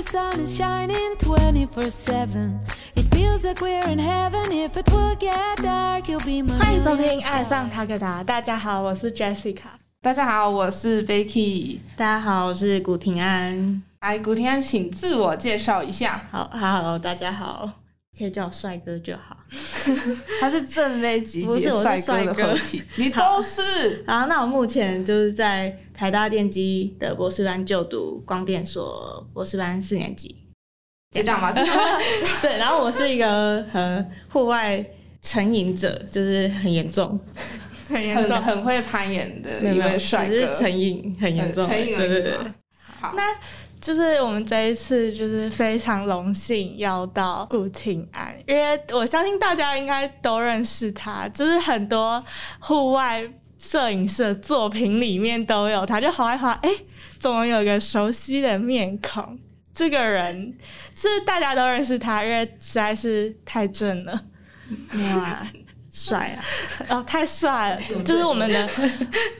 the sun is shining 24 7. It feels like we're in heaven. If it will get dark, you'll be my 欢迎收听 million 《爱上 stars. 塔克达》，大家好，我是 Jessica。大家好，我是 Vicky。大家好，我是古婷安。来，古天安，请自我介绍一下。好，Hello，大家好， 可以叫我帅哥就好。他是正妹集结不是我是帅哥的帅哥合体，你都是。好，那我目前就是在台大电机的博士班就读光电所博士班四年级。就这样吗？对，然后我是一个呃户外成瘾者，就是很严重，很严重。很很会攀岩的一位帅哥，只是成瘾很严重，成对对对。好，那就是我们这一次就是非常荣幸邀到顾廷安，因为我相信大家应该都认识他，就是很多户外摄影师作品里面都有他，就好一划，哎、怎么有个熟悉的面孔？这个人是大家都认识他，因为实在是太正了，哇，帅啊，哦，太帅了，就是我们的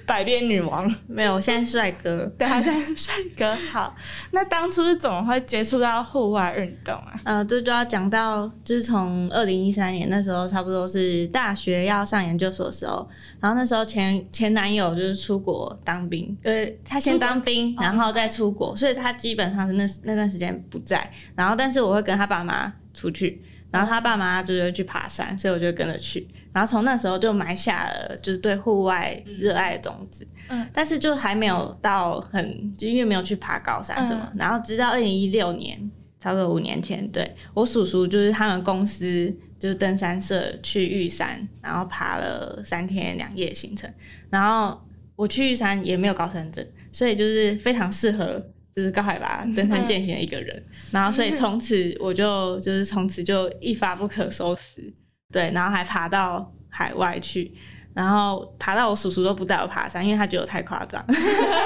百变女王。没有，我现在是帅哥。对，他现在是帅哥。好，那当初是怎么会接触到户外运动啊？呃，这就要讲到，就是从二零一三年那时候，差不多是大学要上研究所的时候，然后那时候前前男友就是出国当兵，呃，他先当兵，然后再出国，所以他基本上是那那段时间不在，然后但是我会跟他爸妈出去，然后他爸妈就是会去爬山，所以我就跟着去，然后从那时候就埋下了就是对户外热爱的种子，嗯。但是就还没有到很，就因为没有去爬高山什么，嗯。然后直到二零一六年，差不多五年前，对我叔叔就是他们公司就是登山社去玉山，然后爬了三天两夜行程，然后我去玉山也没有高山症，所以就是非常适合就是高海拔登山健行的一个人，然后所以从此我就就是从此就一发不可收拾，对，然后还爬到海外去。然后爬到我叔叔都不带我爬山，因为他觉得我太夸张。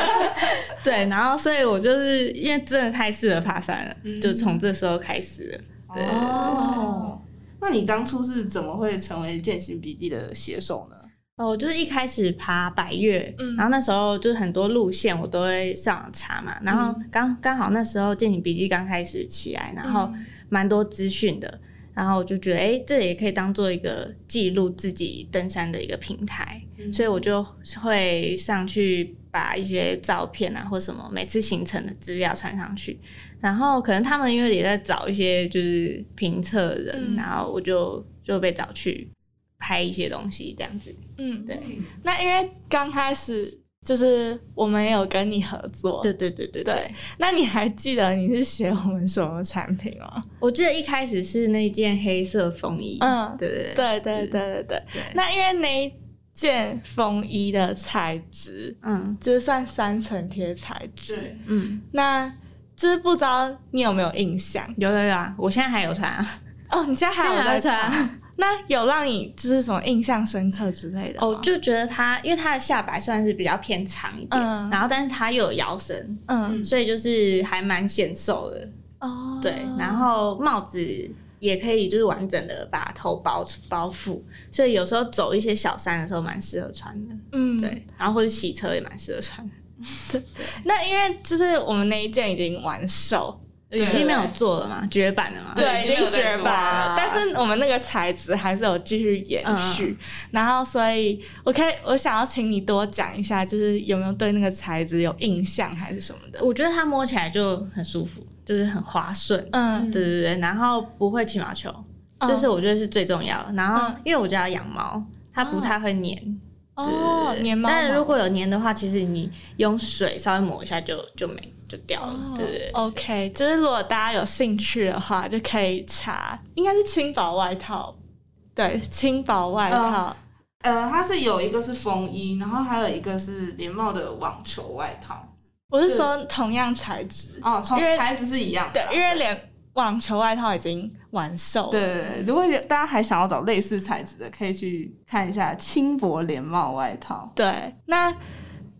对，然后所以我就是因为真的太适合爬山了，嗯就从这时候开始了。对哦，那你当初是怎么会成为践行笔记的写手呢？哦，我就是一开始爬百越，嗯然后那时候就是很多路线我都会上网查嘛，然后刚刚好那时候健行笔记刚开始起来，然后蛮多资讯的，然后我就觉得，哎，这也可以当做一个记录自己登山的一个平台，所以我就会上去把一些照片啊或什么每次行程的资料传上去，然后可能他们因为也在找一些就是评测人，嗯。然后我就就被找去拍一些东西这样子，嗯，对。那因为刚开始就是我们有跟你合作，对对对对对。那你还记得你是写我们什么产品吗？我记得一开始是那件黑色风衣，嗯对对对对对对对。那因为那一件风衣的材质嗯就是算三层贴材质，嗯，那就是不知道你有没有印象有有有啊，我现在还有穿啊，哦？你现在还有在穿？那有让你就是什么印象深刻之类的吗？哦，就觉得它因为它的下摆算是比较偏长一点，嗯然后但是它又有腰身，嗯所以就是还蛮显瘦的，哦，对，然后帽子。也可以就是完整的把头包包覆，所以有时候走一些小山的时候蛮适合穿的，嗯对，然后或者骑车也蛮适合穿的。那因为就是我们那一件已经完售，已经没有做了嘛，绝版了嘛，对，已已经绝版了。了，但是我们那个材质还是有继续延续。然后，所以我可以，我想要请你多讲一下，就是有没有对那个材质有印象还是什么的？我觉得它摸起来就很舒服，就是很滑顺，嗯，对对对，然后不会起毛球，嗯这是我觉得是最重要的。然后嗯。因为我家有养猫，它不太会粘，哦，对粘猫毛，但是如果有粘的话，其实你用水稍微抹一下就就没就掉了，哦对不对。OK，就是如果大家有兴趣的话，就可以查，应该是轻薄外套，对，轻薄外套，呃，它是有一个是风衣，然后还有一个是连帽的网球外套。我是说同样材质，哦，从因为材质是一样的。，对因为连网球外套已经完售了，对如果有大家还想要找类似材质的，可以去看一下轻薄连帽外套。对，那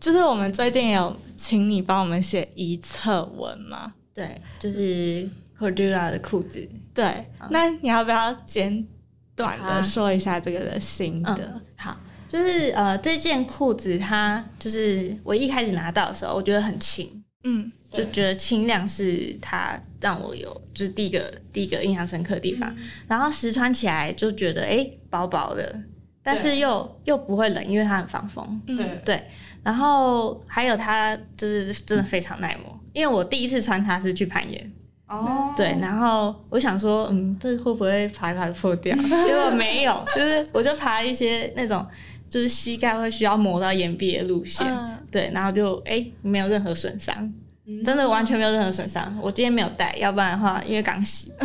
就是我们最近有请你帮我们写一册文嘛？对，就是 Cordura 的裤子，对，那你要不要简短的说一下这个的心得？嗯好，就是呃，这件裤子它就是我一开始拿到的时候，我觉得很轻，嗯就觉得轻量是它让我有就是第一个第一个印象深刻的地方。然后实穿起来就觉得哎、诶薄薄的，但是又又不会冷，因为它很防风。嗯对对，然后还有它就是真的非常耐磨，因为我第一次穿它是去攀岩，哦，对，然后我想说，嗯，这会不会爬一爬就破掉？结果没有，就是我就爬一些那种就是膝盖会需要磨到岩壁的路线，嗯对，然后就哎、没有任何损伤，嗯真的完全没有任何损伤。我今天没有带，要不然的话，因为刚洗。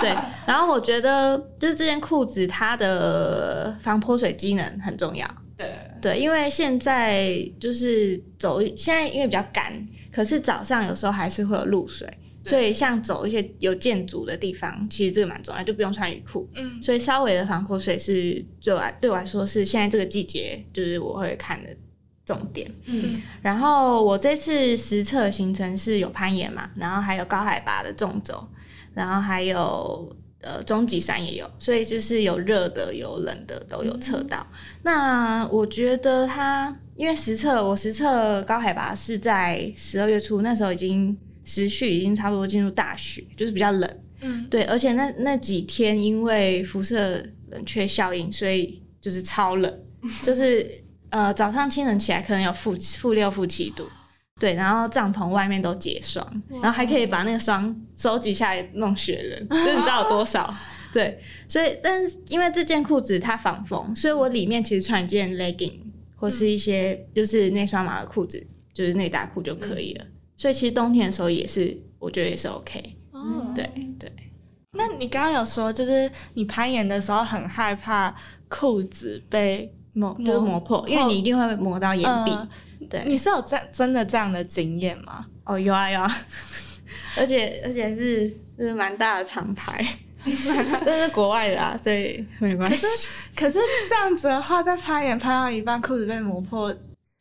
对，然后我觉得就是这件裤子它的防泼水机能很重要。对对，因为现在就是走，现在因为比较干，可是早上有时候还是会有露水，对所以像走一些有建筑的地方，其实这个蛮重要，就不用穿雨裤。嗯所以稍微的防泼水是对我来对我来说是现在这个季节就是我会看的重点。嗯然后我这次实测行程是有攀岩嘛，然后还有高海拔的纵走，然后还有呃终极山也有，所以就是有热的有冷的都有测到。那我觉得它因为实测我实测高海拔是在十二月初，那时候已经时序已经差不多进入大雪，就是比较冷。嗯对，而且那那几天因为辐射冷却效应，所以就是超冷，就是呃早上清晨起来可能有负负六负七度，对，然后帐篷外面都结霜，然后还可以把那个霜收集下来弄雪人，就是你知道有多少？对，所以但是因为这件裤子它防风，所以我里面其实穿一件 legging 或是一些就是内双码的裤子，就是内搭裤就可以了。所以其实冬天的时候也是，我觉得也是 OK。哦对对。那你刚刚有说，就是你攀岩的时候很害怕裤子被磨就是磨破，因为你一定会磨到岩壁。嗯对，你是有这真的这样的经验吗？哦有啊有啊，而且而且是是蛮大的厂牌，这是国外的啊，所以没关系。可是这样子的话，在攀岩攀到一半，裤子被磨破，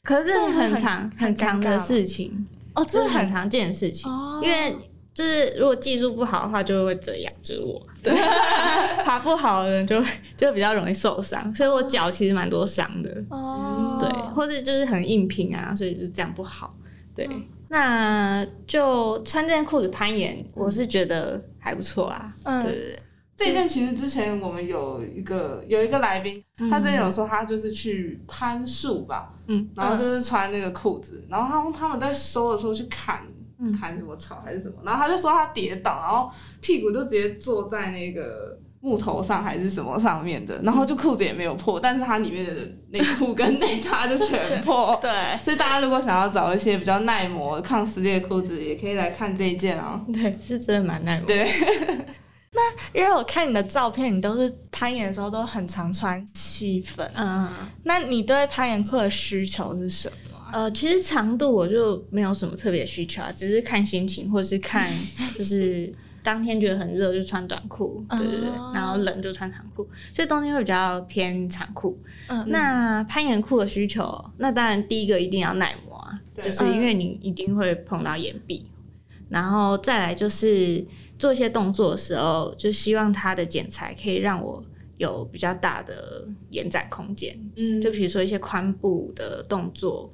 可是很长很长的事情，哦，这是很很常见的事情。哦，因为就是如果技术不好的话，就会这样，就是我。对，爬不好的人就会就比较容易受伤，所以我脚其实蛮多伤的。哦，对，或是就是很硬拼啊，所以就是这样不好。对，嗯那就穿这件裤子攀岩，我是觉得还不错啊。嗯对对对，这件其实之前我们有一个有一个来宾，他之前有说他就是去攀树吧，嗯然后就是穿那个裤子，然后他们他们在收的时候去砍嗯砍什么草还是什么，然后他就说他跌倒，然后屁股就直接坐在那个木头上还是什么上面的，然后就裤子也没有破，但是它里面的内裤跟 内搭就全破。对，所以大家如果想要找一些比较耐磨、抗撕裂的裤子，也可以来看这一件哦。对，是真的蛮耐磨。对，因为我看你的照片，你都是攀岩的时候都很常穿七分。嗯，那你对攀岩裤的需求是什么啊？呃，其实长度我就没有什么特别需求啊，只是看心情，或是看 就是当天觉得很热就穿短裤，对对对，哦然后冷就穿长裤，所以冬天会比较偏长裤。嗯，那攀岩裤的需求，那当然第一个一定要耐磨啊，就是因为你一定会碰到岩壁，然后再来就是做一些动作的时候，就希望它的剪裁可以让我有比较大的延展空间。嗯就比如说一些髋部的动作，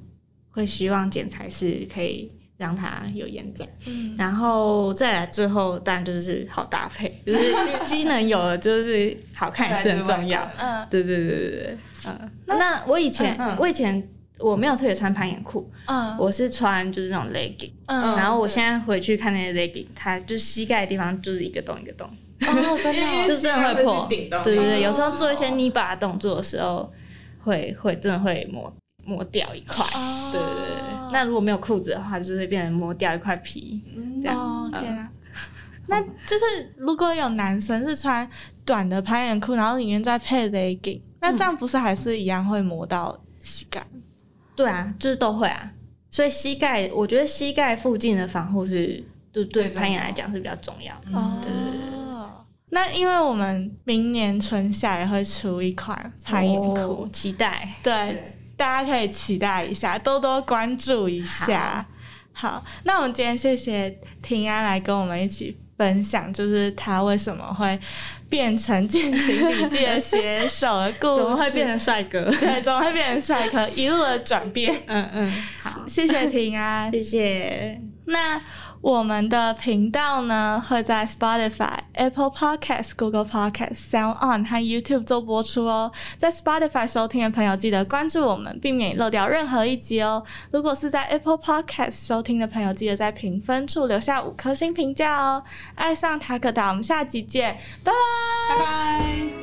会希望剪裁是可以让它有延展，嗯然后再来最后当然就是好搭配，就是机能有了，就是好看也是很重要。嗯对对对对对，嗯。那我以前、嗯嗯我以前我没有特别穿攀岩裤，嗯，我是穿就是那种 legging，、嗯，然后我对现在回去看那些 legging，它就膝盖的地方就是一个洞一个洞，哦，真的就真的会破。对对对，有时候做一些泥巴动作的时候，会会真的会磨磨掉一块。哦对对对对，那如果没有裤子的话，就是会变成磨掉一块皮。这样天啊！那就是如果有男生是穿短的攀岩裤，然后里面再配 legging，那这样不是还是一样会磨到膝盖？对啊，就是都会啊。所以膝盖，我觉得膝盖附近的防护是，就对最重要攀岩来讲是比较重要的。哦对对对对那因为我们明年春夏也会出一款攀岩裤，哦期待。对，对大家可以期待一下，多多关注一下。好，那我们今天谢谢平安来跟我们一起分享，就是他为什么会变成进行笔记的写手的故事。怎么会变成帅哥？对，怎么会变成帅哥？一路的转变。嗯嗯，好，谢谢婷啊，谢谢。那我们的频道呢，会在 Spotify、Apple Podcasts、Google Podcasts、Sound On 和 YouTube 做播出哦。在 Spotify 收听的朋友，记得关注我们，避免漏掉任何一集哦。如果是在 Apple Podcast 收听的朋友，记得在评分处留下五颗星评价哦。爱上塔克达，我们下集见，拜拜，拜拜。